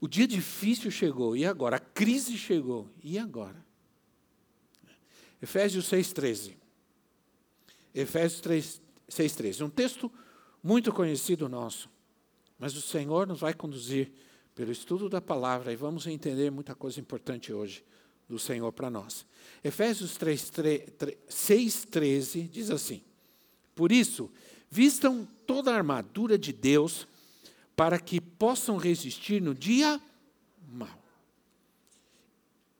O dia difícil chegou, e agora? A crise chegou, e agora? Efésios 6,13. Efésios 6,13. Um texto muito conhecido nosso. Mas o Senhor nos vai conduzir pelo estudo da palavra e vamos entender muita coisa importante hoje do Senhor para nós. Efésios 6,13 diz assim: Por isso, vistam toda a armadura de Deus para que possam resistir no dia mau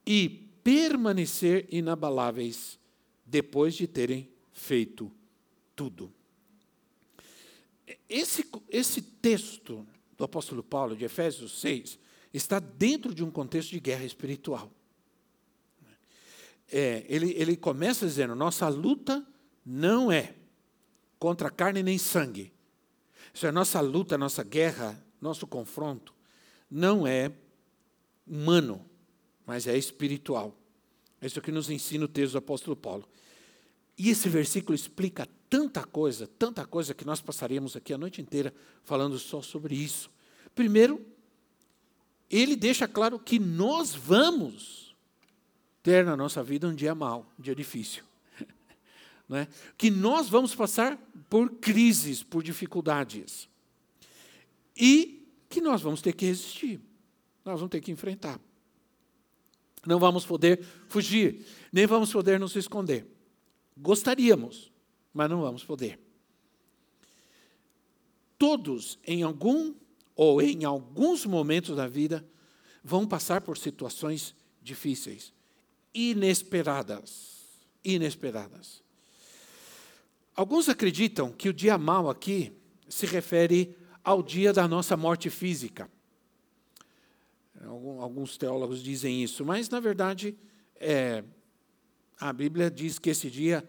e permanecer inabaláveis depois de terem feito tudo. Esse, esse texto do apóstolo Paulo, de Efésios 6, está dentro de um contexto de guerra espiritual. É, ele, ele começa dizendo: nossa luta não é contra carne nem sangue, isso é nossa luta, nossa guerra, nosso confronto, não é humano, mas é espiritual. É isso que nos ensina o texto do apóstolo Paulo. E esse versículo explica tanta coisa, tanta coisa que nós passaríamos aqui a noite inteira falando só sobre isso. Primeiro, ele deixa claro que nós vamos ter na nossa vida um dia mau, um dia difícil. Né? Que nós vamos passar por crises, por dificuldades. E que nós vamos ter que resistir. Nós vamos ter que enfrentar. Não vamos poder fugir, nem vamos poder nos esconder. Gostaríamos, mas não vamos poder. Todos, em algum ou em alguns momentos da vida, vão passar por situações difíceis, inesperadas. Inesperadas. Alguns acreditam que o dia mal aqui se refere ao dia da nossa morte física. Alguns teólogos dizem isso, mas na verdade é, a Bíblia diz que esse dia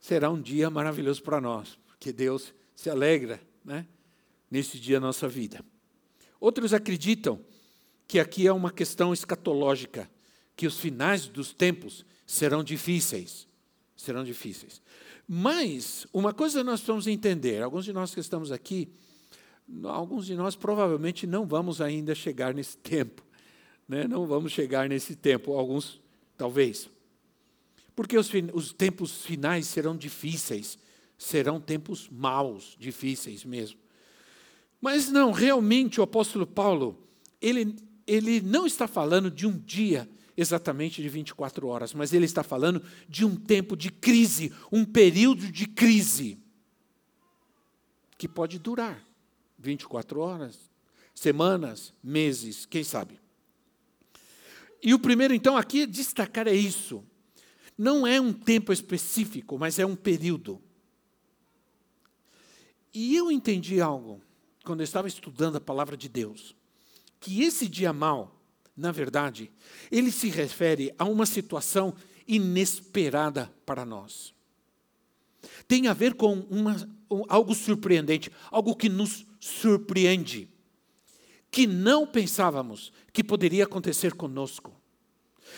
será um dia maravilhoso para nós, porque Deus se alegra né, nesse dia da nossa vida. Outros acreditam que aqui é uma questão escatológica, que os finais dos tempos serão difíceis. Serão difíceis. Mas, uma coisa nós precisamos entender: alguns de nós que estamos aqui, alguns de nós provavelmente não vamos ainda chegar nesse tempo. Né? Não vamos chegar nesse tempo, alguns talvez. Porque os, os tempos finais serão difíceis, serão tempos maus, difíceis mesmo. Mas não, realmente o apóstolo Paulo, ele, ele não está falando de um dia exatamente de 24 horas, mas ele está falando de um tempo de crise, um período de crise, que pode durar 24 horas, semanas, meses, quem sabe. E o primeiro, então, aqui destacar é isso. Não é um tempo específico, mas é um período. E eu entendi algo quando eu estava estudando a palavra de Deus, que esse dia mal na verdade, ele se refere a uma situação inesperada para nós. Tem a ver com uma, algo surpreendente, algo que nos surpreende, que não pensávamos que poderia acontecer conosco,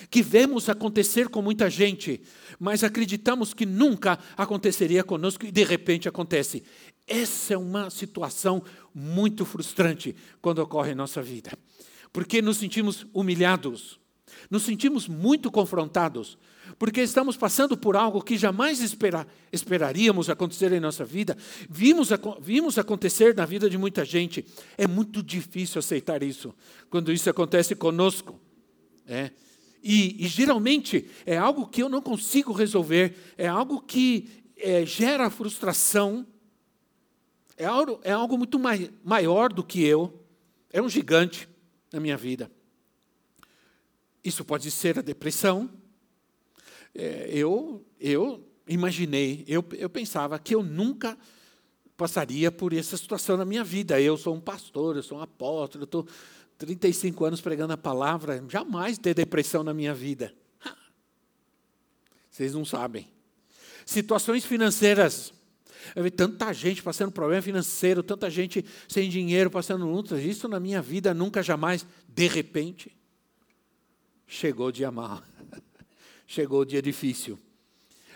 que vemos acontecer com muita gente, mas acreditamos que nunca aconteceria conosco e de repente acontece. Essa é uma situação muito frustrante quando ocorre em nossa vida porque nos sentimos humilhados, nos sentimos muito confrontados, porque estamos passando por algo que jamais espera, esperaríamos acontecer em nossa vida, vimos, vimos acontecer na vida de muita gente. É muito difícil aceitar isso, quando isso acontece conosco. É. E, e, geralmente é algo que eu não consigo resolver, é algo que é, gera frustração, é algo, é algo muito mai, maior do que eu, é um gigante na minha vida. Isso pode ser a depressão. É, eu, eu imaginei, eu, eu pensava que eu nunca passaria por essa situação na minha vida. Eu sou um pastor, eu sou um apóstolo, eu estou 35 anos pregando a palavra, jamais ter depressão na minha vida. Vocês não sabem. Situações financeiras. Eu vi tanta gente passando problema financeiro, tanta gente sem dinheiro, passando lutas. Isso na minha vida nunca, jamais, de repente, chegou o dia mal. chegou o dia difícil.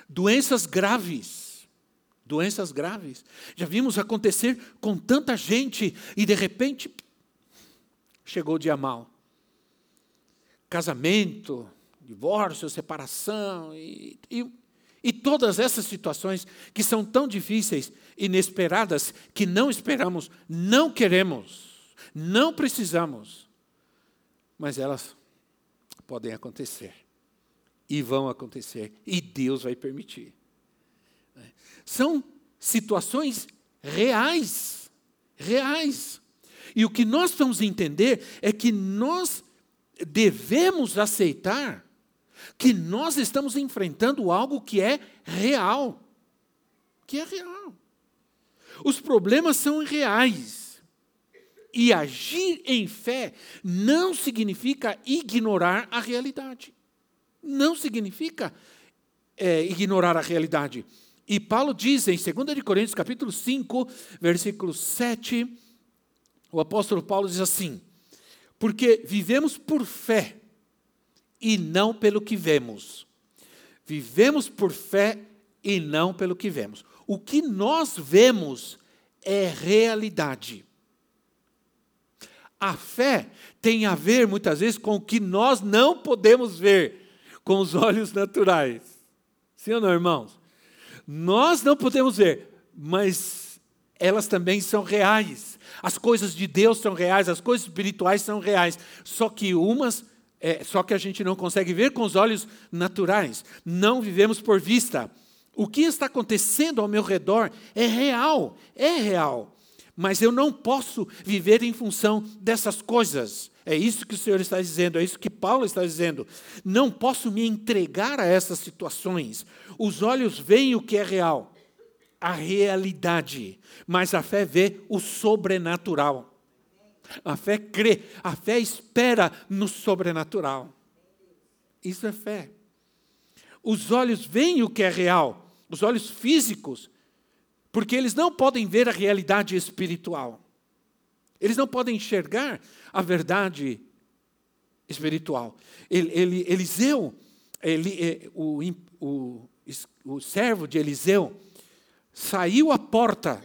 Doenças graves. Doenças graves. Já vimos acontecer com tanta gente e de repente chegou o dia mal. Casamento, divórcio, separação e, e, e todas essas situações que são tão difíceis, inesperadas, que não esperamos, não queremos, não precisamos, mas elas podem acontecer e vão acontecer e Deus vai permitir. São situações reais, reais. E o que nós vamos entender é que nós devemos aceitar que nós estamos enfrentando algo que é real. Que é real. Os problemas são reais. E agir em fé não significa ignorar a realidade. Não significa é, ignorar a realidade. E Paulo diz em 2 Coríntios capítulo 5, versículo 7, o apóstolo Paulo diz assim: Porque vivemos por fé e não pelo que vemos. Vivemos por fé e não pelo que vemos. O que nós vemos é realidade. A fé tem a ver muitas vezes com o que nós não podemos ver com os olhos naturais. Sim ou não, irmãos? Nós não podemos ver, mas elas também são reais. As coisas de Deus são reais, as coisas espirituais são reais. Só que umas é, só que a gente não consegue ver com os olhos naturais. Não vivemos por vista. O que está acontecendo ao meu redor é real, é real. Mas eu não posso viver em função dessas coisas. É isso que o Senhor está dizendo, é isso que Paulo está dizendo. Não posso me entregar a essas situações. Os olhos veem o que é real, a realidade, mas a fé vê o sobrenatural. A fé crê, a fé espera no sobrenatural. Isso é fé. Os olhos veem o que é real, os olhos físicos, porque eles não podem ver a realidade espiritual. Eles não podem enxergar a verdade espiritual. Ele, ele, Eliseu, ele, é, o, o, o servo de Eliseu, saiu à porta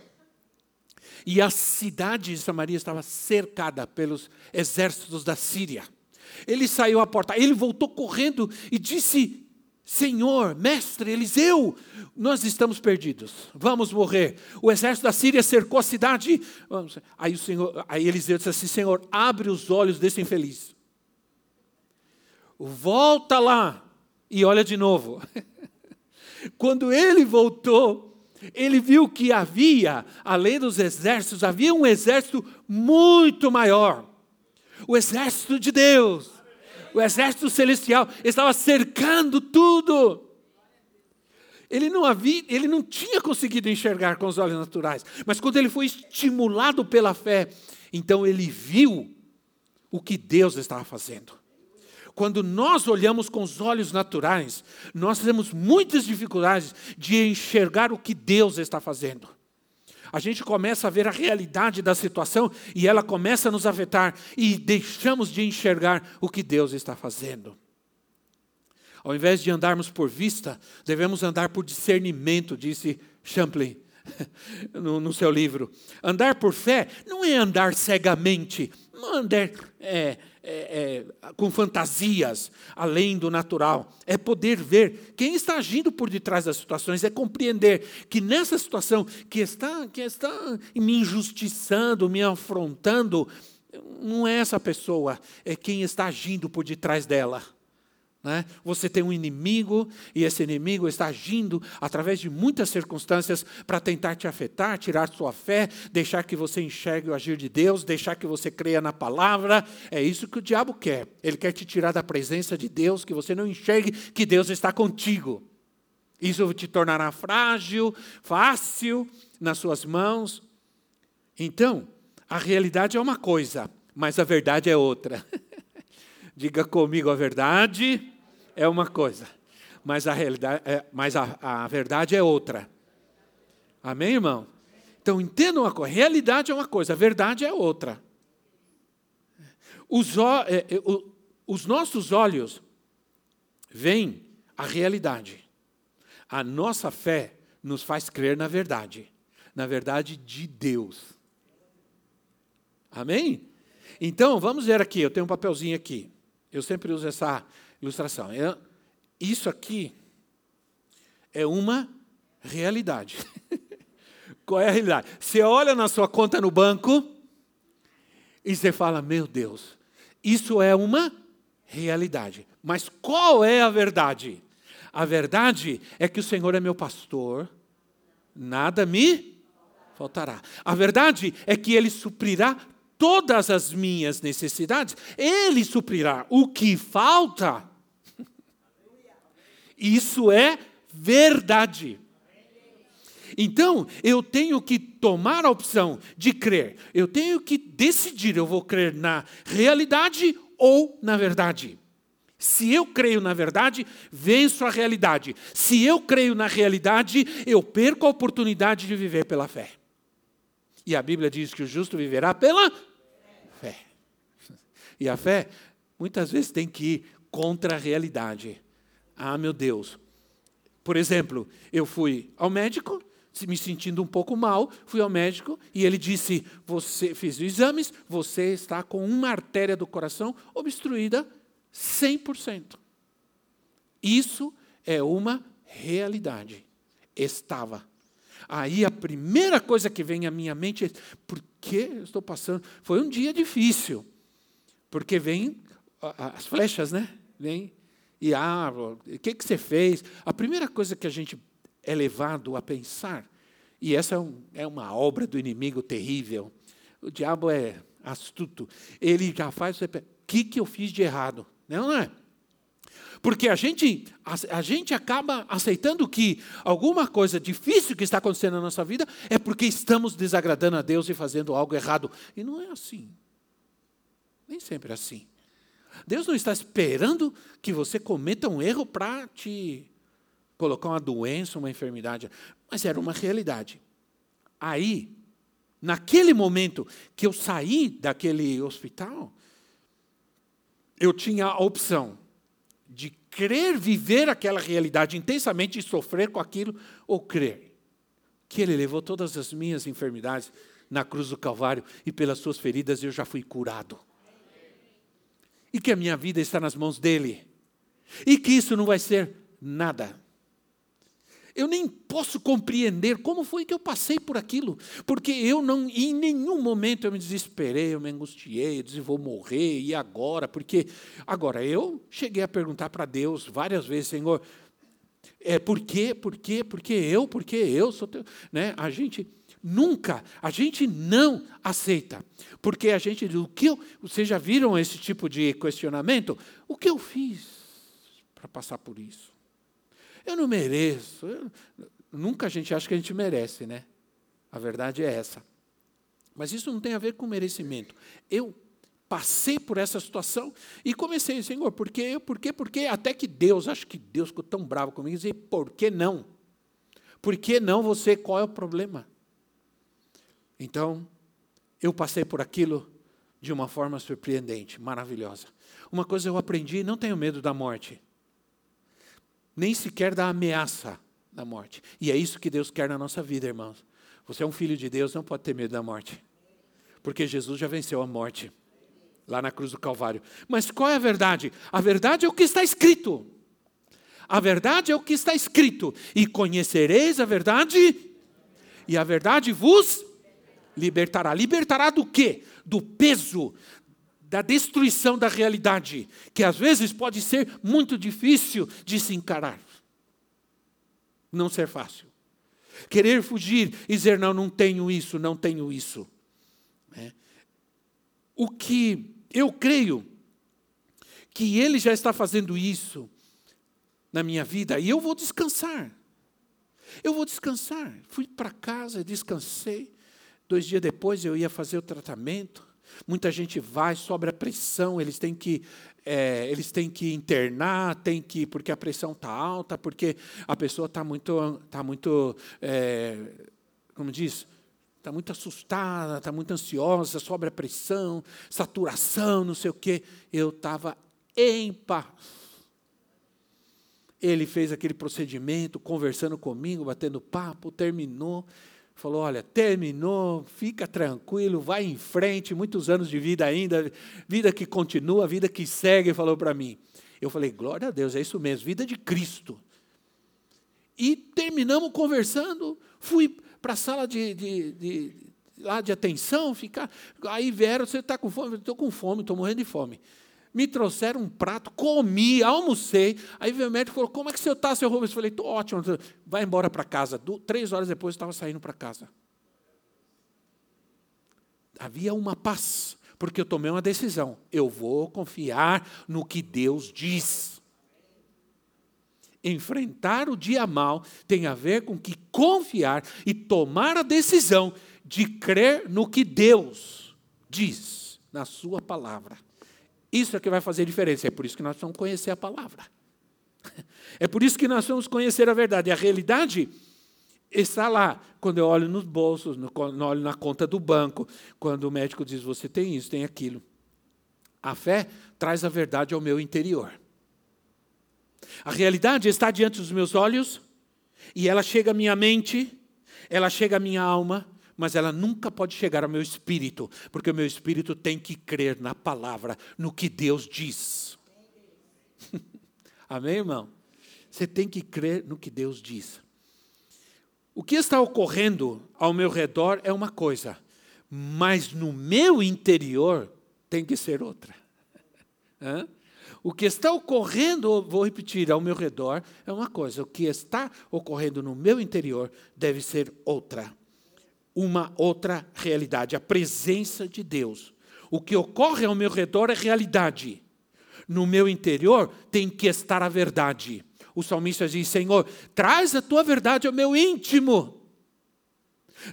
e a cidade de Samaria estava cercada pelos exércitos da Síria. Ele saiu à porta, ele voltou correndo e disse: Senhor, mestre Eliseu, nós estamos perdidos, vamos morrer. O exército da Síria cercou a cidade. Aí, o Senhor, aí Eliseu disse assim: Senhor, abre os olhos desse infeliz. Volta lá e olha de novo. Quando ele voltou, ele viu que havia, além dos exércitos, havia um exército muito maior. O exército de Deus, o exército celestial, estava cercando tudo. Ele não havia, ele não tinha conseguido enxergar com os olhos naturais, mas quando ele foi estimulado pela fé, então ele viu o que Deus estava fazendo. Quando nós olhamos com os olhos naturais, nós temos muitas dificuldades de enxergar o que Deus está fazendo. A gente começa a ver a realidade da situação e ela começa a nos afetar e deixamos de enxergar o que Deus está fazendo. Ao invés de andarmos por vista, devemos andar por discernimento, disse Champlain no, no seu livro. Andar por fé não é andar cegamente, não é andar é, é, é, com fantasias além do natural. É poder ver quem está agindo por detrás das situações, é compreender que nessa situação que está, que está me injustiçando, me afrontando, não é essa pessoa, é quem está agindo por detrás dela. Né? Você tem um inimigo e esse inimigo está agindo através de muitas circunstâncias para tentar te afetar, tirar sua fé, deixar que você enxergue o agir de Deus, deixar que você creia na palavra. É isso que o diabo quer. Ele quer te tirar da presença de Deus, que você não enxergue que Deus está contigo. Isso te tornará frágil, fácil, nas suas mãos. Então, a realidade é uma coisa, mas a verdade é outra. Diga comigo, a verdade é uma coisa, mas a, realidade, é, mas a, a verdade é outra. Amém, irmão? Então entendam uma coisa: realidade é uma coisa, a verdade é outra. Os, é, é, os nossos olhos veem a realidade. A nossa fé nos faz crer na verdade, na verdade de Deus. Amém? Então, vamos ver aqui, eu tenho um papelzinho aqui. Eu sempre uso essa ilustração. Eu, isso aqui é uma realidade. Qual é a realidade? Você olha na sua conta no banco e você fala: Meu Deus, isso é uma realidade. Mas qual é a verdade? A verdade é que o Senhor é meu pastor, nada me faltará. A verdade é que Ele suprirá todas as minhas necessidades, Ele suprirá o que falta. Isso é verdade. Então, eu tenho que tomar a opção de crer. Eu tenho que decidir, eu vou crer na realidade ou na verdade. Se eu creio na verdade, venço a realidade. Se eu creio na realidade, eu perco a oportunidade de viver pela fé. E a Bíblia diz que o justo viverá pela. E a fé, muitas vezes, tem que ir contra a realidade. Ah, meu Deus. Por exemplo, eu fui ao médico, me sentindo um pouco mal, fui ao médico e ele disse: Você fez os exames, você está com uma artéria do coração obstruída 100%. Isso é uma realidade. Estava. Aí a primeira coisa que vem à minha mente é: por que eu estou passando? Foi um dia difícil. Porque vem as flechas, né? Vem e ah, o que, que você fez? A primeira coisa que a gente é levado a pensar, e essa é, um, é uma obra do inimigo terrível. O diabo é astuto. Ele já faz. O que, que eu fiz de errado? Não, é? Porque a gente, a, a, gente acaba aceitando que alguma coisa difícil que está acontecendo na nossa vida é porque estamos desagradando a Deus e fazendo algo errado. E não é assim. Nem sempre é assim. Deus não está esperando que você cometa um erro para te colocar uma doença, uma enfermidade. Mas era uma realidade. Aí, naquele momento que eu saí daquele hospital, eu tinha a opção de querer viver aquela realidade intensamente e sofrer com aquilo, ou crer que Ele levou todas as minhas enfermidades na cruz do Calvário e pelas suas feridas eu já fui curado. E que a minha vida está nas mãos dEle. E que isso não vai ser nada eu nem posso compreender como foi que eu passei por aquilo, porque eu não, em nenhum momento eu me desesperei, eu me angustiei, eu disse vou morrer e agora, porque agora eu cheguei a perguntar para Deus várias vezes, Senhor, é por quê? Por quê? Porque eu? Porque eu sou teu, né? A gente nunca, a gente não aceita, porque a gente o que eu, vocês já viram esse tipo de questionamento? O que eu fiz para passar por isso? Eu não mereço. Eu... Nunca a gente acha que a gente merece, né? A verdade é essa. Mas isso não tem a ver com merecimento. Eu passei por essa situação e comecei, Senhor, por quê? Por quê? Por quê? Até que Deus, acho que Deus ficou tão bravo comigo e disse, por que não? Por que não você? Qual é o problema? Então, eu passei por aquilo de uma forma surpreendente, maravilhosa. Uma coisa eu aprendi, não tenho medo da morte nem sequer da ameaça da morte. E é isso que Deus quer na nossa vida, irmãos. Você é um filho de Deus, não pode ter medo da morte. Porque Jesus já venceu a morte lá na cruz do Calvário. Mas qual é a verdade? A verdade é o que está escrito. A verdade é o que está escrito. E conhecereis a verdade, e a verdade vos libertará. Libertará do quê? Do peso, da destruição da realidade, que às vezes pode ser muito difícil de se encarar. Não ser fácil. Querer fugir e dizer, não, não tenho isso, não tenho isso. É. O que eu creio que Ele já está fazendo isso na minha vida e eu vou descansar. Eu vou descansar. Fui para casa, descansei. Dois dias depois eu ia fazer o tratamento. Muita gente vai, sobra pressão, eles têm que é, eles têm que internar, tem que porque a pressão está alta, porque a pessoa está muito, tá muito é, como diz, está muito assustada, está muito ansiosa, sobra pressão, saturação, não sei o quê. Eu estava em paz. Ele fez aquele procedimento, conversando comigo, batendo papo, terminou. Falou: Olha, terminou, fica tranquilo, vai em frente, muitos anos de vida ainda, vida que continua, vida que segue, falou para mim. Eu falei: Glória a Deus, é isso mesmo, vida de Cristo. E terminamos conversando, fui para a sala de, de, de, lá de atenção, ficar. Aí vieram, você está com fome? Estou com fome, estou morrendo de fome me trouxeram um prato, comi, almocei. Aí veio o médico e falou: Como é que você está, seu Rubens? Eu falei: Estou ótimo, vai embora para casa. três horas depois eu estava saindo para casa. Havia uma paz, porque eu tomei uma decisão. Eu vou confiar no que Deus diz. Enfrentar o dia mal tem a ver com que confiar e tomar a decisão de crer no que Deus diz na Sua palavra. Isso é que vai fazer diferença. É por isso que nós vamos conhecer a palavra. É por isso que nós vamos conhecer a verdade. A realidade está lá. Quando eu olho nos bolsos, quando olho na conta do banco, quando o médico diz: você tem isso, tem aquilo. A fé traz a verdade ao meu interior. A realidade está diante dos meus olhos e ela chega à minha mente, ela chega à minha alma mas ela nunca pode chegar ao meu espírito, porque o meu espírito tem que crer na palavra, no que Deus diz. Amém, irmão? Você tem que crer no que Deus diz. O que está ocorrendo ao meu redor é uma coisa, mas no meu interior tem que ser outra. Hã? O que está ocorrendo, vou repetir, ao meu redor é uma coisa, o que está ocorrendo no meu interior deve ser outra uma outra realidade, a presença de Deus. O que ocorre ao meu redor é realidade. No meu interior tem que estar a verdade. O salmista diz: Senhor, traz a tua verdade ao meu íntimo.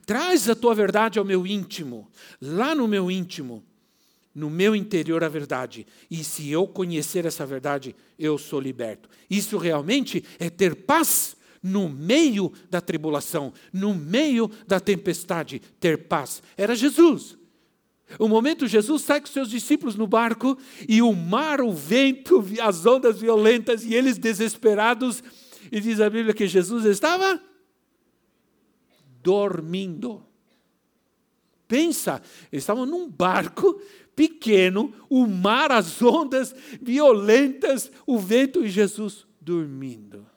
Traz a tua verdade ao meu íntimo. Lá no meu íntimo, no meu interior a verdade. E se eu conhecer essa verdade, eu sou liberto. Isso realmente é ter paz no meio da tribulação, no meio da tempestade, ter paz. Era Jesus. O momento Jesus sai com seus discípulos no barco e o mar, o vento, as ondas violentas e eles desesperados. E diz a Bíblia que Jesus estava dormindo. Pensa, eles estavam num barco pequeno, o mar, as ondas violentas, o vento e Jesus dormindo.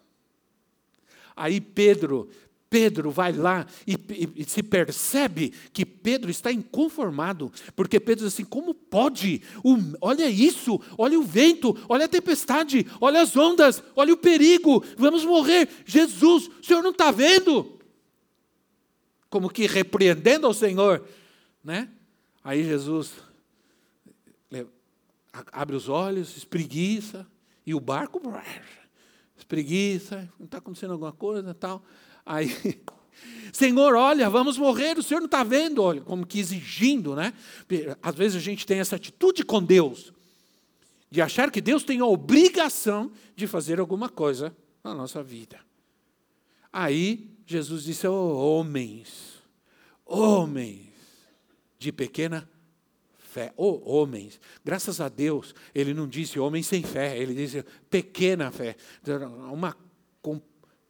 Aí Pedro, Pedro vai lá e, e, e, se percebe que Pedro está inconformado, porque Pedro diz assim: como pode? O, olha isso, olha o vento, olha a tempestade, olha as ondas, olha o perigo, vamos morrer. Jesus, o senhor não está vendo? Como que repreendendo ao Senhor, né? Aí Jesus abre os olhos, espreguiça, e o barco preguiça, não está acontecendo alguma coisa tal. Aí, Senhor, olha, vamos morrer, o Senhor não está vendo, olha, como que exigindo, né? Às vezes a gente tem essa atitude com Deus, de achar que Deus tem a obrigação de fazer alguma coisa na nossa vida. Aí Jesus disse: oh, homens, homens de pequena fé. Oh, homens, graças a Deus, ele não disse homens sem fé, ele disse pequena fé. Uma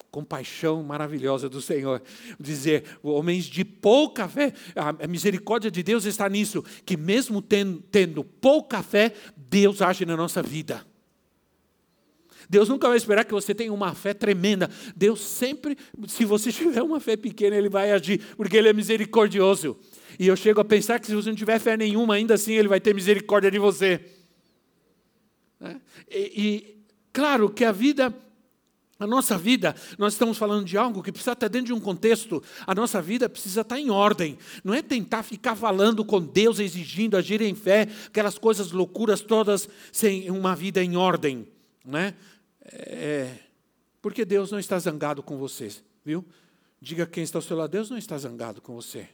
compaixão maravilhosa do Senhor. Dizer, homens de pouca fé, a misericórdia de Deus está nisso, que mesmo tendo, tendo pouca fé, Deus age na nossa vida. Deus nunca vai esperar que você tenha uma fé tremenda. Deus sempre, se você tiver uma fé pequena, Ele vai agir, porque Ele é misericordioso. E eu chego a pensar que se você não tiver fé nenhuma, ainda assim Ele vai ter misericórdia de você. Né? E, e claro que a vida a nossa vida, nós estamos falando de algo que precisa estar dentro de um contexto. A nossa vida precisa estar em ordem. Não é tentar ficar falando com Deus, exigindo, agir em fé, aquelas coisas loucuras todas, sem uma vida em ordem. Né? É, porque Deus não está zangado com vocês. Viu? Diga quem está ao seu lado, Deus não está zangado com você.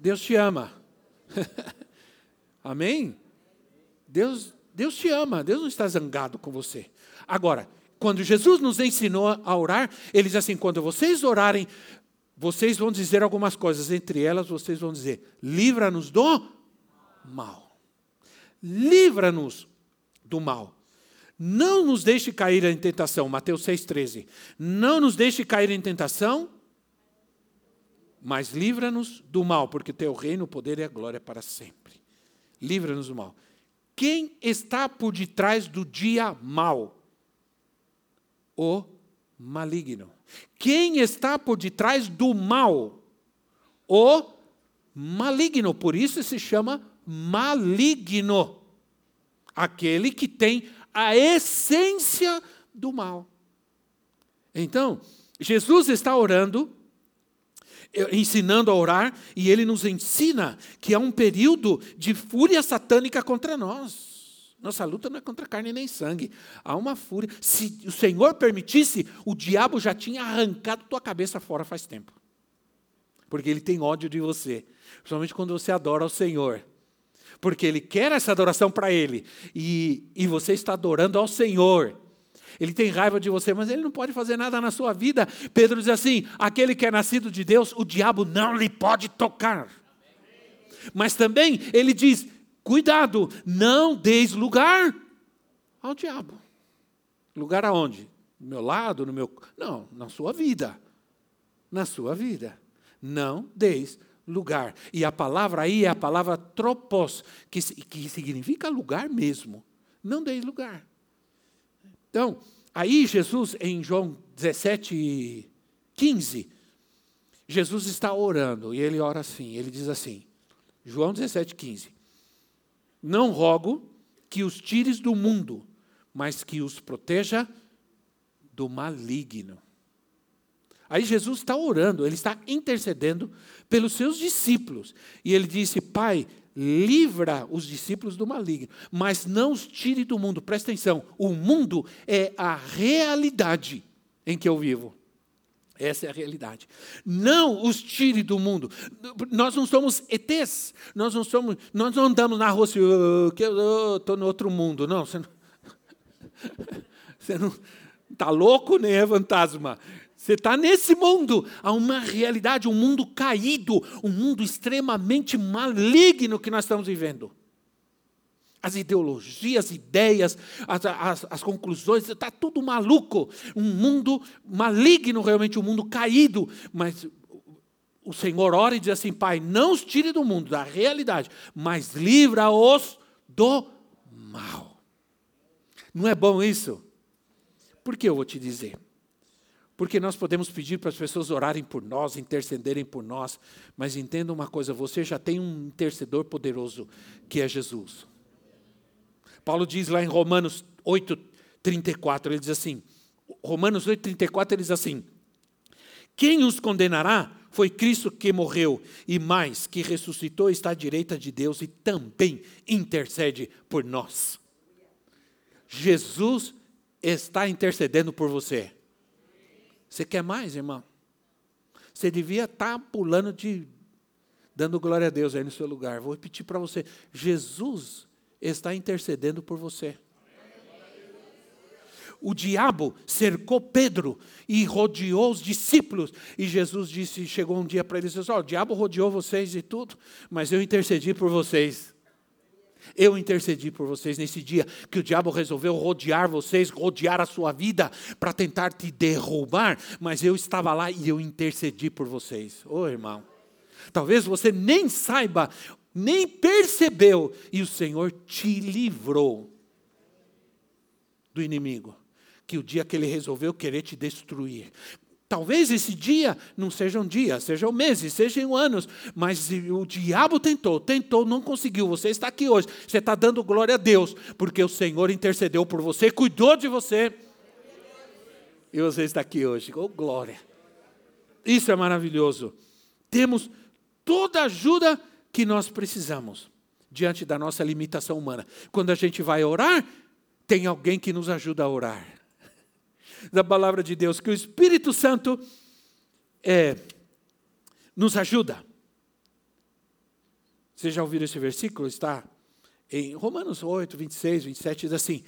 Deus te ama. Amém? Deus, Deus te ama, Deus não está zangado com você. Agora, quando Jesus nos ensinou a orar, ele diz assim: quando vocês orarem, vocês vão dizer algumas coisas, entre elas vocês vão dizer: livra-nos do mal. Livra-nos do mal. Não nos deixe cair em tentação, Mateus 6,13. Não nos deixe cair em tentação, mas livra-nos do mal, porque teu reino, o poder e a glória para sempre. Livra-nos do mal. Quem está por detrás do dia mal? O maligno. Quem está por detrás do mal? O maligno. Por isso se chama maligno. Aquele que tem a essência do mal. Então, Jesus está orando, ensinando a orar, e ele nos ensina que há um período de fúria satânica contra nós. Nossa luta não é contra carne nem sangue. Há uma fúria. Se o Senhor permitisse, o diabo já tinha arrancado tua cabeça fora faz tempo. Porque ele tem ódio de você. Principalmente quando você adora o Senhor porque ele quer essa adoração para ele, e, e você está adorando ao Senhor. Ele tem raiva de você, mas ele não pode fazer nada na sua vida. Pedro diz assim: aquele que é nascido de Deus, o diabo não lhe pode tocar. Mas também ele diz: cuidado, não deis lugar ao diabo. Lugar aonde? No meu lado, no meu. Não, na sua vida. Na sua vida. Não deis lugar. E a palavra aí é a palavra tropos, que, que significa lugar mesmo. Não deis lugar. Então, aí Jesus, em João 17, 15, Jesus está orando, e ele ora assim, ele diz assim, João 17, 15, Não rogo que os tires do mundo, mas que os proteja do maligno. Aí Jesus está orando, ele está intercedendo pelos seus discípulos. E ele disse: Pai, livra os discípulos do maligno, mas não os tire do mundo. Presta atenção: o mundo é a realidade em que eu vivo. Essa é a realidade. Não os tire do mundo. Nós não somos ETs. Nós não somos, nós não andamos na rua assim, que eu estou no outro mundo. Não, você não. Você não está louco nem é fantasma. Você está nesse mundo. Há uma realidade, um mundo caído, um mundo extremamente maligno que nós estamos vivendo. As ideologias, ideias, as, as, as conclusões, está tudo maluco. Um mundo maligno, realmente, um mundo caído. Mas o Senhor ora e diz assim: Pai, não os tire do mundo, da realidade, mas livra-os do mal. Não é bom isso? Por que eu vou te dizer? Porque nós podemos pedir para as pessoas orarem por nós, intercederem por nós, mas entenda uma coisa: você já tem um intercedor poderoso, que é Jesus. Paulo diz lá em Romanos 8, 34, ele diz assim: Romanos 8, 34, ele diz assim: Quem os condenará foi Cristo que morreu, e mais, que ressuscitou, está à direita de Deus e também intercede por nós. Jesus está intercedendo por você. Você quer mais, irmão? Você devia estar tá pulando de. dando glória a Deus aí no seu lugar. Vou repetir para você: Jesus está intercedendo por você. O diabo cercou Pedro e rodeou os discípulos. E Jesus disse, chegou um dia para eles disse: oh, o diabo rodeou vocês e tudo, mas eu intercedi por vocês. Eu intercedi por vocês nesse dia que o diabo resolveu rodear vocês, rodear a sua vida para tentar te derrubar, mas eu estava lá e eu intercedi por vocês. Ô oh, irmão, talvez você nem saiba, nem percebeu, e o Senhor te livrou do inimigo. Que o dia que ele resolveu querer te destruir, Talvez esse dia não seja um dia, sejam meses, sejam anos, mas o diabo tentou, tentou, não conseguiu. Você está aqui hoje, você está dando glória a Deus, porque o Senhor intercedeu por você, cuidou de você, e você está aqui hoje. Oh, glória! Isso é maravilhoso. Temos toda a ajuda que nós precisamos diante da nossa limitação humana. Quando a gente vai orar, tem alguém que nos ajuda a orar da palavra de Deus, que o Espírito Santo é, nos ajuda. Vocês já ouviram esse versículo? Está em Romanos 8, 26, 27, diz assim: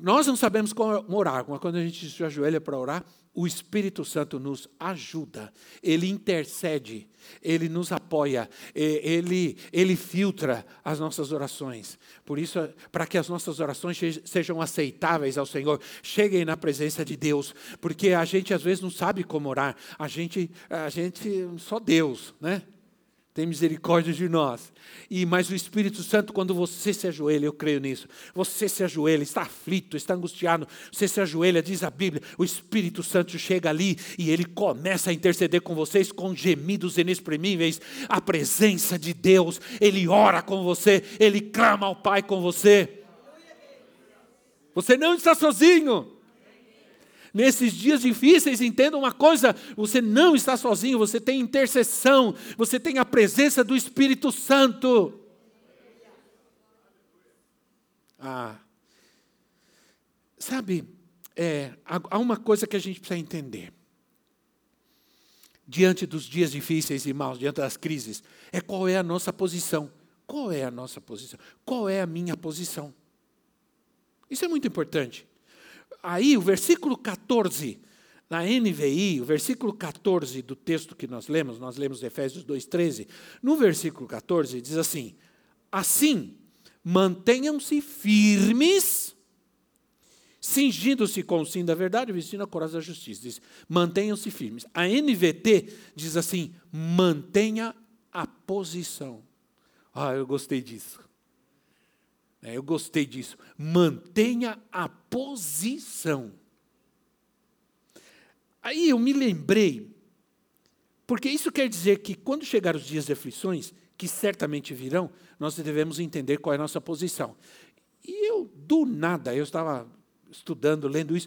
Nós não sabemos como orar, mas quando a gente se ajoelha para orar, o Espírito Santo nos ajuda, ele intercede, ele nos apoia, ele, ele filtra as nossas orações. Por isso, para que as nossas orações sejam aceitáveis ao Senhor, cheguem na presença de Deus, porque a gente às vezes não sabe como orar, a gente, a gente só Deus, né? Tem misericórdia de nós. E mas o Espírito Santo, quando você se ajoelha, eu creio nisso. Você se ajoelha, está aflito, está angustiado, você se ajoelha, diz a Bíblia, o Espírito Santo chega ali e ele começa a interceder com vocês com gemidos inexprimíveis. A presença de Deus, ele ora com você, ele clama ao Pai com você. Você não está sozinho. Nesses dias difíceis, entenda uma coisa: você não está sozinho, você tem intercessão, você tem a presença do Espírito Santo. Ah, sabe, é, há uma coisa que a gente precisa entender. Diante dos dias difíceis e maus, diante das crises, é qual é a nossa posição. Qual é a nossa posição? Qual é a minha posição? Isso é muito importante aí o versículo 14, na NVI, o versículo 14 do texto que nós lemos, nós lemos Efésios 2,13, no versículo 14 diz assim: Assim, mantenham-se firmes, cingindo-se com o sim da verdade, vestindo a coraça da justiça. Diz, mantenham-se firmes. A NVT diz assim: mantenha a posição. Ah, eu gostei disso. É, eu gostei disso. Mantenha a posição. Aí eu me lembrei, porque isso quer dizer que quando chegar os dias de aflições, que certamente virão, nós devemos entender qual é a nossa posição. E eu, do nada, eu estava estudando, lendo isso,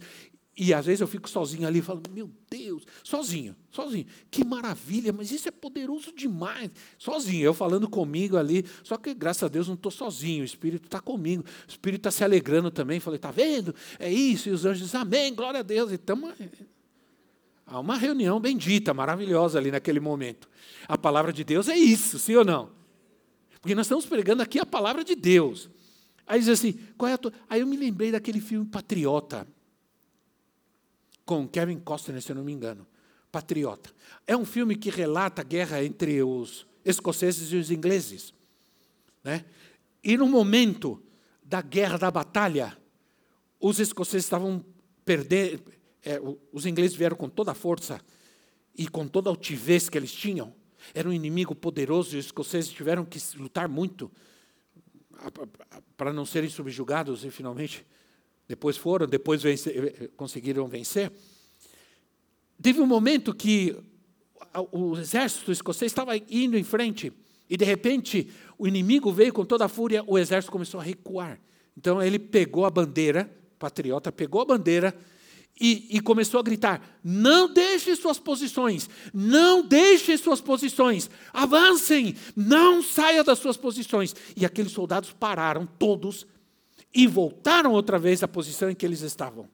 e às vezes eu fico sozinho ali e falo, meu Deus, sozinho, sozinho. Que maravilha, mas isso é poderoso demais. Sozinho, eu falando comigo ali. Só que, graças a Deus, não estou sozinho, o Espírito está comigo. O Espírito está se alegrando também. Falei, está vendo? É isso. E os anjos dizem, amém, glória a Deus. Então, há uma reunião bendita, maravilhosa ali naquele momento. A palavra de Deus é isso, sim ou não? Porque nós estamos pregando aqui a palavra de Deus. Aí diz assim, qual é a tua... Aí eu me lembrei daquele filme Patriota com Kevin Costner, se eu não me engano. Patriota. É um filme que relata a guerra entre os escoceses e os ingleses. Né? E no momento da guerra, da batalha, os escoceses estavam perdendo, é, os ingleses vieram com toda a força e com toda a altivez que eles tinham. Era um inimigo poderoso e os escoceses tiveram que lutar muito para não serem subjugados e finalmente depois foram, depois vencer, conseguiram vencer. Teve um momento que o exército escocês estava indo em frente e de repente o inimigo veio com toda a fúria, o exército começou a recuar. Então ele pegou a bandeira, patriota pegou a bandeira e, e, começou a gritar: Não deixe suas posições, não deixe suas posições, avancem, não saia das suas posições. E aqueles soldados pararam todos e voltaram outra vez à posição em que eles estavam.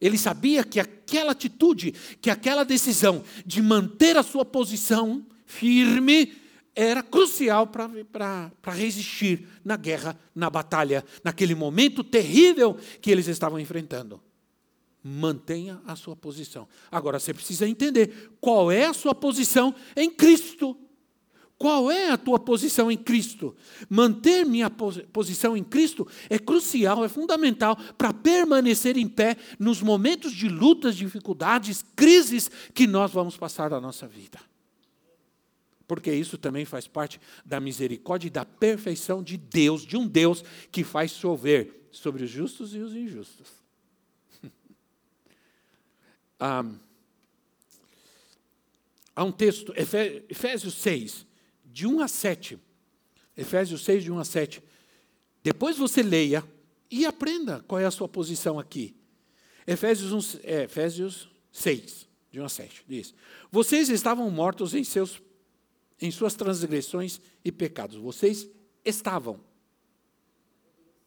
Ele sabia que aquela atitude, que aquela decisão de manter a sua posição firme era crucial para resistir na guerra, na batalha, naquele momento terrível que eles estavam enfrentando. Mantenha a sua posição. Agora você precisa entender qual é a sua posição em Cristo. Qual é a tua posição em Cristo? Manter minha posição em Cristo é crucial, é fundamental para permanecer em pé nos momentos de lutas, dificuldades, crises que nós vamos passar na nossa vida. Porque isso também faz parte da misericórdia e da perfeição de Deus, de um Deus que faz chover sobre os justos e os injustos. ah, há um texto, Efésios 6, de 1 a 7. Efésios 6, de 1 a 7. Depois você leia e aprenda qual é a sua posição aqui. Efésios, 1, é, Efésios 6, de 1 a 7, diz: Vocês estavam mortos em, seus, em suas transgressões e pecados. Vocês estavam.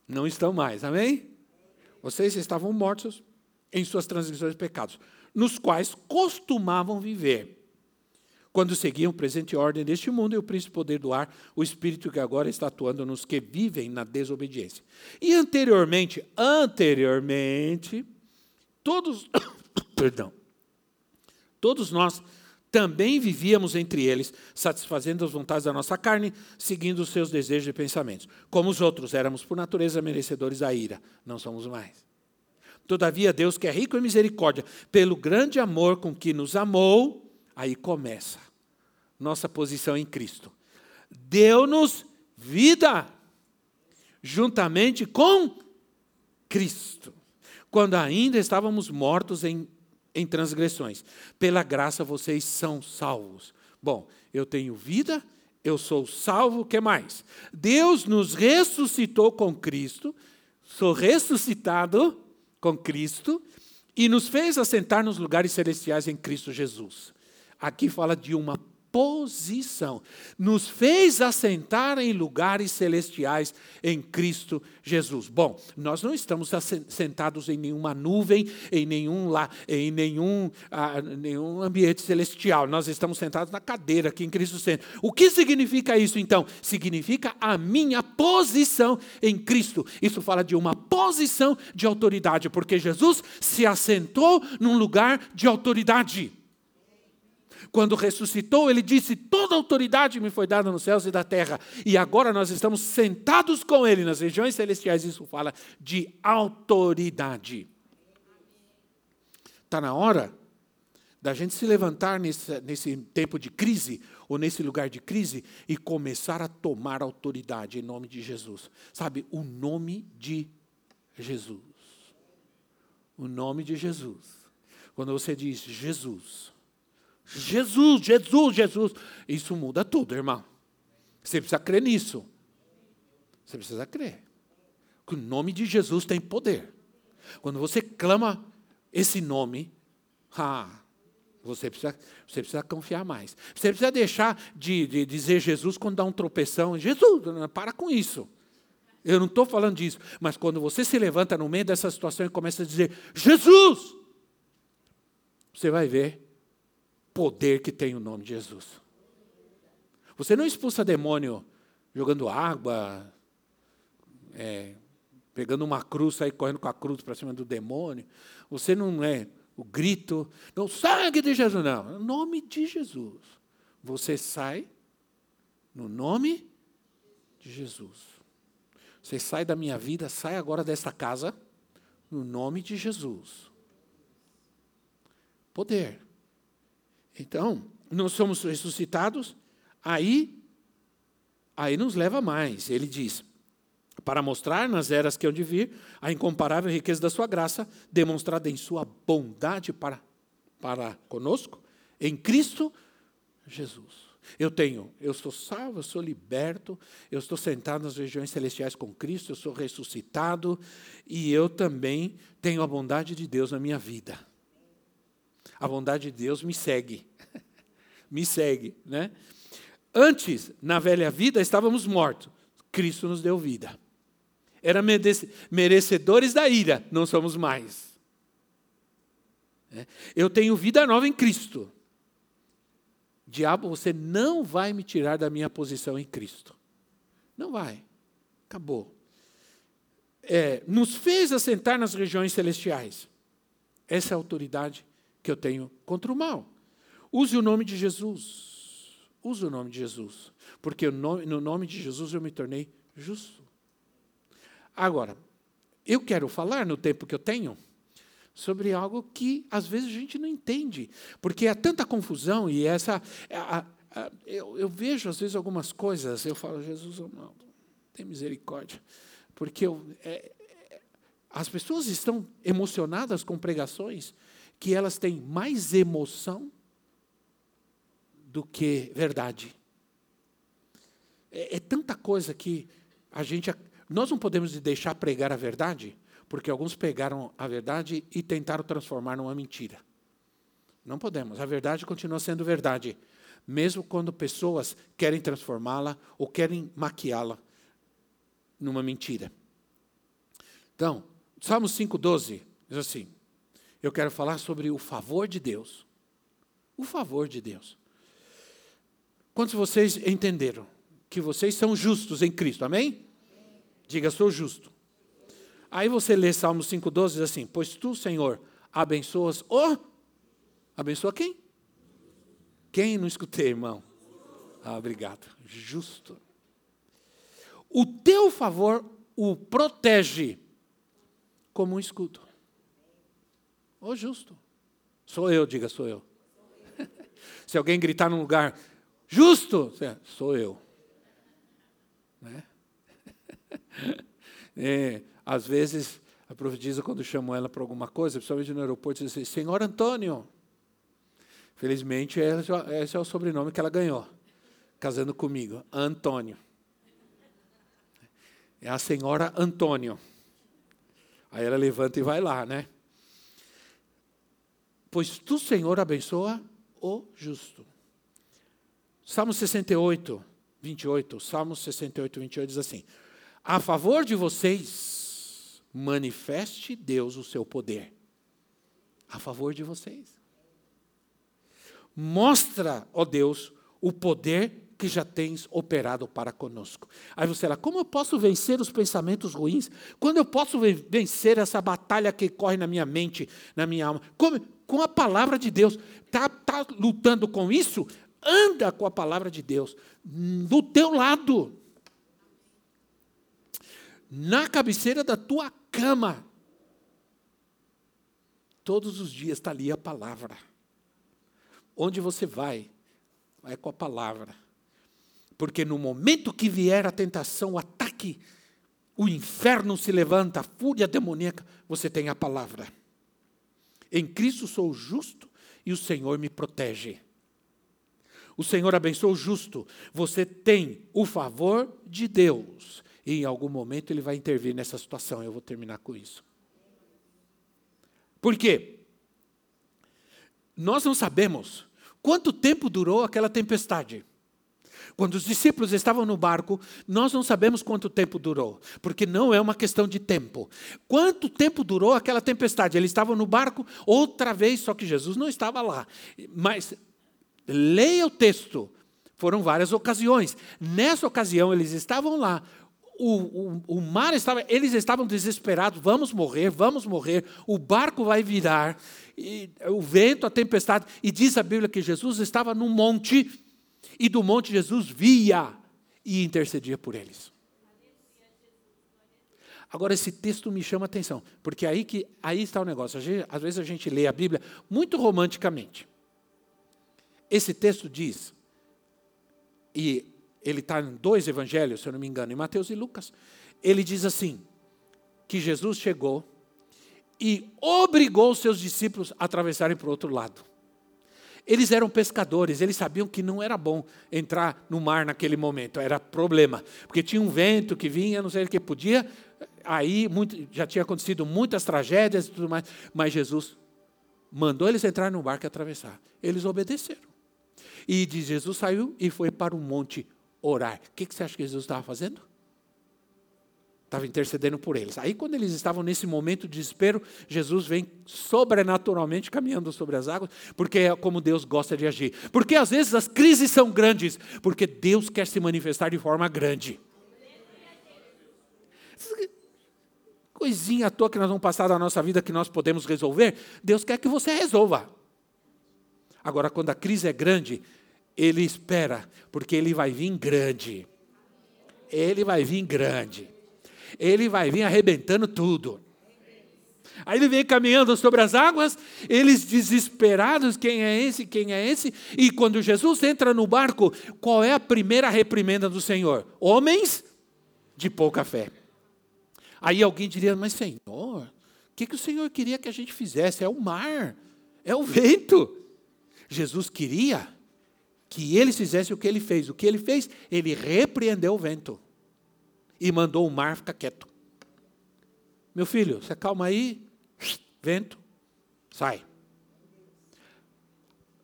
Não estão mais, amém? Vocês estavam mortos em suas transgressões e pecados, nos quais costumavam viver quando seguiam presente ordem deste mundo e o príncipe poder do ar, o espírito que agora está atuando nos que vivem na desobediência. E anteriormente, anteriormente, todos, perdão, todos nós também vivíamos entre eles, satisfazendo as vontades da nossa carne, seguindo os seus desejos e pensamentos. Como os outros, éramos por natureza merecedores da ira, não somos mais. Todavia, Deus, que é rico em misericórdia, pelo grande amor com que nos amou, aí começa nossa posição em Cristo. Deu-nos vida, juntamente com Cristo, quando ainda estávamos mortos em, em transgressões. Pela graça vocês são salvos. Bom, eu tenho vida, eu sou salvo, o que mais? Deus nos ressuscitou com Cristo, sou ressuscitado com Cristo, e nos fez assentar nos lugares celestiais em Cristo Jesus. Aqui fala de uma posição. Nos fez assentar em lugares celestiais em Cristo Jesus. Bom, nós não estamos sentados em nenhuma nuvem, em nenhum, lá, em nenhum, ah, nenhum ambiente celestial. Nós estamos sentados na cadeira aqui em Cristo Centro. O que significa isso então? Significa a minha posição em Cristo. Isso fala de uma posição de autoridade, porque Jesus se assentou num lugar de autoridade. Quando ressuscitou, ele disse: Toda autoridade me foi dada nos céus e da terra. E agora nós estamos sentados com ele nas regiões celestiais. Isso fala de autoridade. Está na hora da gente se levantar nesse, nesse tempo de crise, ou nesse lugar de crise, e começar a tomar autoridade em nome de Jesus. Sabe, o nome de Jesus. O nome de Jesus. Quando você diz Jesus, Jesus, Jesus, Jesus. Isso muda tudo, irmão. Você precisa crer nisso. Você precisa crer. Que o nome de Jesus tem poder. Quando você clama esse nome, ah, você precisa, você precisa confiar mais. Você precisa deixar de, de dizer Jesus quando dá um tropeção. Jesus, para com isso. Eu não estou falando disso. Mas quando você se levanta no meio dessa situação e começa a dizer, Jesus, você vai ver poder que tem o nome de Jesus. Você não expulsa demônio jogando água, é, pegando uma cruz, sair correndo com a cruz para cima do demônio. Você não é o grito, não, sangue de Jesus, não. É nome de Jesus. Você sai no nome de Jesus. Você sai da minha vida, sai agora desta casa, no nome de Jesus. Poder. Então, nós somos ressuscitados, aí, aí nos leva mais. Ele diz: para mostrar nas eras que hão de vir a incomparável riqueza da sua graça, demonstrada em sua bondade para, para conosco, em Cristo Jesus. Eu tenho, eu sou salvo, eu sou liberto, eu estou sentado nas regiões celestiais com Cristo, eu sou ressuscitado e eu também tenho a bondade de Deus na minha vida. A bondade de Deus me segue. me segue, né? Antes, na velha vida, estávamos mortos. Cristo nos deu vida. Era merecedores da ira, não somos mais. É. Eu tenho vida nova em Cristo. Diabo, você não vai me tirar da minha posição em Cristo. Não vai. Acabou. É, nos fez assentar nas regiões celestiais. Essa é a autoridade que eu tenho contra o mal. Use o nome de Jesus. Use o nome de Jesus. Porque no nome de Jesus eu me tornei justo. Agora, eu quero falar no tempo que eu tenho sobre algo que às vezes a gente não entende, porque há tanta confusão e essa. A, a, eu, eu, vejo às vezes algumas coisas, eu falo, Jesus, não, tem misericórdia, porque eu, é, é, as pessoas estão emocionadas com pregações que elas têm mais emoção do que verdade. É, é, tanta coisa que a gente. Nós não podemos deixar pregar a verdade, porque alguns pegaram a verdade e tentaram transformar numa mentira. Não podemos. A verdade continua sendo verdade, mesmo quando pessoas querem transformá-la ou querem maquiá-la numa mentira. Então, Salmo 5,12 diz assim: eu quero falar sobre o favor de Deus. O favor de Deus. Quantos de vocês entenderam que vocês são justos em Cristo? Amém? Diga, sou justo. Aí você lê Salmo 5,12 diz assim: Pois tu, Senhor, abençoas o. Abençoa quem? Quem não escutei, irmão? Ah, obrigado. Justo. O teu favor o protege como um escudo. Ô justo. Sou eu, diga, sou eu. Se alguém gritar num lugar, justo, sou eu. Né? É, às vezes, a profetisa, quando chamou ela para alguma coisa, principalmente no aeroporto, diz assim, Senhor Antônio. Felizmente, esse é o sobrenome que ela ganhou, casando comigo, Antônio. É a senhora Antônio. Aí ela levanta e vai lá, né? Pois tu, Senhor, abençoa o justo. Salmo 68, 28. Salmo 68, 28 diz assim: A favor de vocês, manifeste Deus o seu poder. A favor de vocês. Mostra, ó Deus, o poder que já tens operado para conosco. Aí você fala, como eu posso vencer os pensamentos ruins? Quando eu posso vencer essa batalha que corre na minha mente, na minha alma? Como? Com a palavra de Deus. Está tá lutando com isso? Anda com a palavra de Deus. Do teu lado. Na cabeceira da tua cama. Todos os dias está ali a palavra. Onde você vai, vai com a palavra. Porque no momento que vier a tentação, o ataque, o inferno se levanta, a fúria demoníaca, você tem a palavra. Em Cristo sou justo e o Senhor me protege. O Senhor abençoa o justo. Você tem o favor de Deus. E em algum momento ele vai intervir nessa situação. Eu vou terminar com isso. Por quê? Nós não sabemos quanto tempo durou aquela tempestade. Quando os discípulos estavam no barco, nós não sabemos quanto tempo durou, porque não é uma questão de tempo. Quanto tempo durou aquela tempestade? Eles estavam no barco outra vez, só que Jesus não estava lá. Mas leia o texto. Foram várias ocasiões. Nessa ocasião, eles estavam lá. O, o, o, mar estava, eles estavam desesperados, vamos morrer, vamos morrer, o barco vai virar, e, o vento, a tempestade, e diz a Bíblia que Jesus estava num monte e do monte Jesus via e intercedia por eles. Agora, esse texto me chama a atenção, porque aí, que, aí está o negócio. Às vezes a gente lê a Bíblia muito romanticamente. Esse texto diz, e ele está em dois evangelhos, se eu não me engano, em Mateus e Lucas. Ele diz assim: que Jesus chegou e obrigou os seus discípulos a atravessarem para o outro lado. Eles eram pescadores, eles sabiam que não era bom entrar no mar naquele momento, era problema, porque tinha um vento que vinha, não sei o que podia. Aí muito, já tinha acontecido muitas tragédias e tudo mais, mas Jesus mandou eles entrar no barco e atravessar. Eles obedeceram. E diz, Jesus saiu e foi para o monte orar. O que, que você acha que Jesus estava fazendo? Estava intercedendo por eles. Aí, quando eles estavam nesse momento de desespero, Jesus vem sobrenaturalmente caminhando sobre as águas, porque é como Deus gosta de agir. Porque às vezes as crises são grandes, porque Deus quer se manifestar de forma grande. Coisinha à toa que nós vamos passar da nossa vida que nós podemos resolver, Deus quer que você resolva. Agora, quando a crise é grande, Ele espera, porque Ele vai vir grande. Ele vai vir grande ele vai vir arrebentando tudo. Aí ele vem caminhando sobre as águas, eles desesperados, quem é esse, quem é esse? E quando Jesus entra no barco, qual é a primeira reprimenda do Senhor? Homens de pouca fé. Aí alguém diria, mas Senhor, o que, que o Senhor queria que a gente fizesse? É o mar, é o vento. Jesus queria que eles fizessem o que ele fez. O que ele fez? Ele repreendeu o vento e mandou o mar ficar quieto. Meu filho, você calma aí, vento, sai.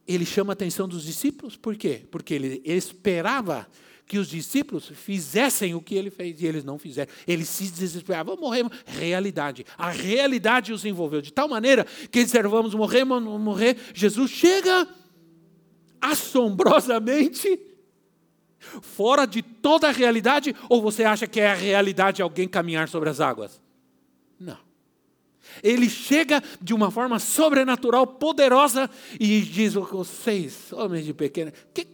Ele chama a atenção dos discípulos, por quê? Porque ele esperava que os discípulos fizessem o que ele fez e eles não fizeram. Eles se desesperavam, morrer. Realidade. A realidade os envolveu de tal maneira que eles disseram: vamos morrer, vamos morrer. Jesus chega assombrosamente fora de toda a realidade, ou você acha que é a realidade alguém caminhar sobre as águas? Não. Ele chega de uma forma sobrenatural, poderosa, e diz: Vocês, homens de pequena, que,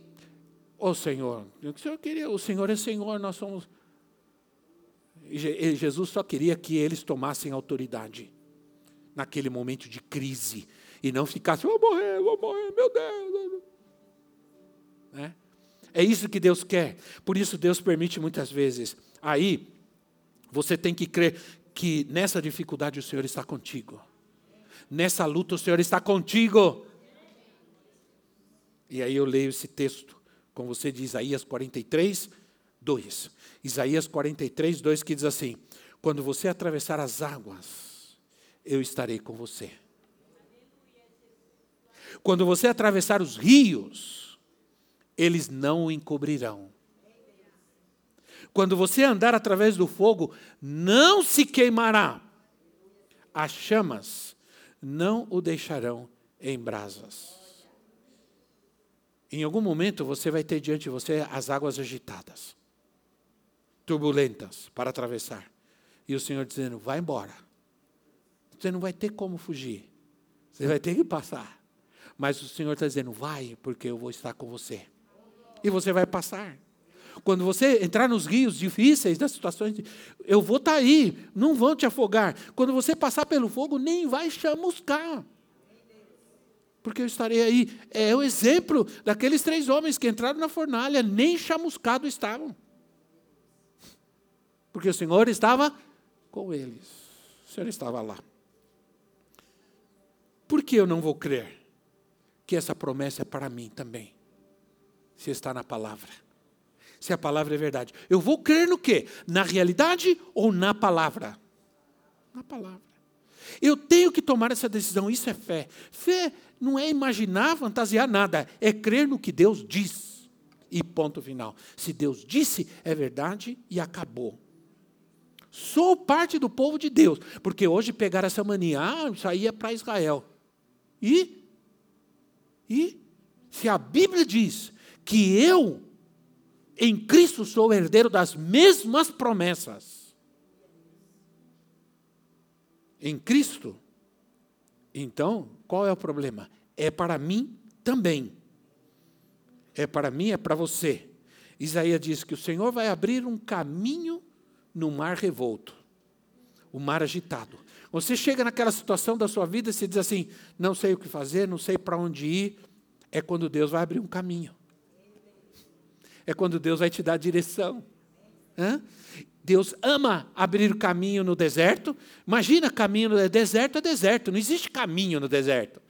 oh, Senhor, o que o Senhor queria? O Senhor é Senhor, nós somos. E Jesus só queria que eles tomassem autoridade naquele momento de crise e não ficassem, vou morrer, vou morrer, meu Deus. Né? É isso que Deus quer. Por isso Deus permite muitas vezes. Aí, você tem que crer que nessa dificuldade o Senhor está contigo. Nessa luta o Senhor está contigo. E aí eu leio esse texto com você de Isaías 43, 2. Isaías 43, 2 que diz assim: Quando você atravessar as águas, eu estarei com você. Quando você atravessar os rios, eles não o encobrirão. Quando você andar através do fogo, não se queimará. As chamas não o deixarão em brasas. Em algum momento você vai ter diante de você as águas agitadas, turbulentas para atravessar. E o Senhor dizendo: vai embora. Você não vai ter como fugir. Você vai ter que passar. Mas o Senhor está dizendo: vai, porque eu vou estar com você e você vai passar. Quando você entrar nos rios difíceis, nas situações, eu vou estar tá aí, não vão te afogar. Quando você passar pelo fogo, nem vai chamuscar. Porque eu estarei aí. É o exemplo daqueles três homens que entraram na fornalha, nem chamuscado estavam. Porque o Senhor estava com eles. O Senhor estava lá. Por que eu não vou crer que essa promessa é para mim também? Se está na palavra. Se a palavra é verdade. Eu vou crer no quê? Na realidade ou na palavra? Na palavra. Eu tenho que tomar essa decisão, isso é fé. Fé não é imaginar, fantasiar nada, é crer no que Deus diz. E ponto final. Se Deus disse, é verdade e acabou. Sou parte do povo de Deus, porque hoje pegaram essa mania, ah, isso aí é para Israel. E? E? Se a Bíblia diz que eu, em Cristo, sou herdeiro das mesmas promessas. Em Cristo. Então, qual é o problema? É para mim também. É para mim, é para você. Isaías diz que o Senhor vai abrir um caminho no mar revolto, o mar agitado. Você chega naquela situação da sua vida e se diz assim: não sei o que fazer, não sei para onde ir. É quando Deus vai abrir um caminho é quando Deus vai te dar direção. Hã? Deus ama abrir caminho no deserto. Imagina caminho no deserto é deserto, não existe caminho no deserto.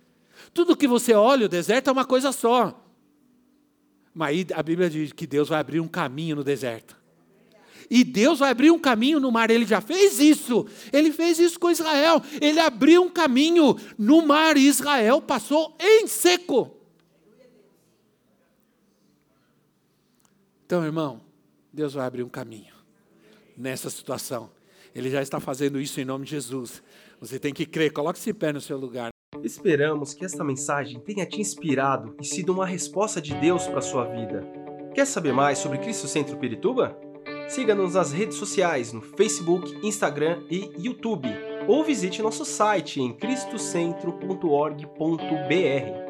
Tudo que você olha, o deserto é uma coisa só. Mas aí a Bíblia diz que Deus vai abrir um caminho no deserto. E Deus vai abrir um caminho no mar. Ele já fez isso. Ele fez isso com Israel. Ele abriu um caminho no mar e Israel passou em seco. Então, irmão, Deus vai abrir um caminho nessa situação. Ele já está fazendo isso em nome de Jesus. Você tem que crer, coloque-se pé no seu lugar. Esperamos que esta mensagem tenha te inspirado e sido uma resposta de Deus para a sua vida. Quer saber mais sobre Cristo Centro Pirituba? Siga-nos nas redes sociais no Facebook, Instagram e YouTube, ou visite nosso site em cristocentro.org.br.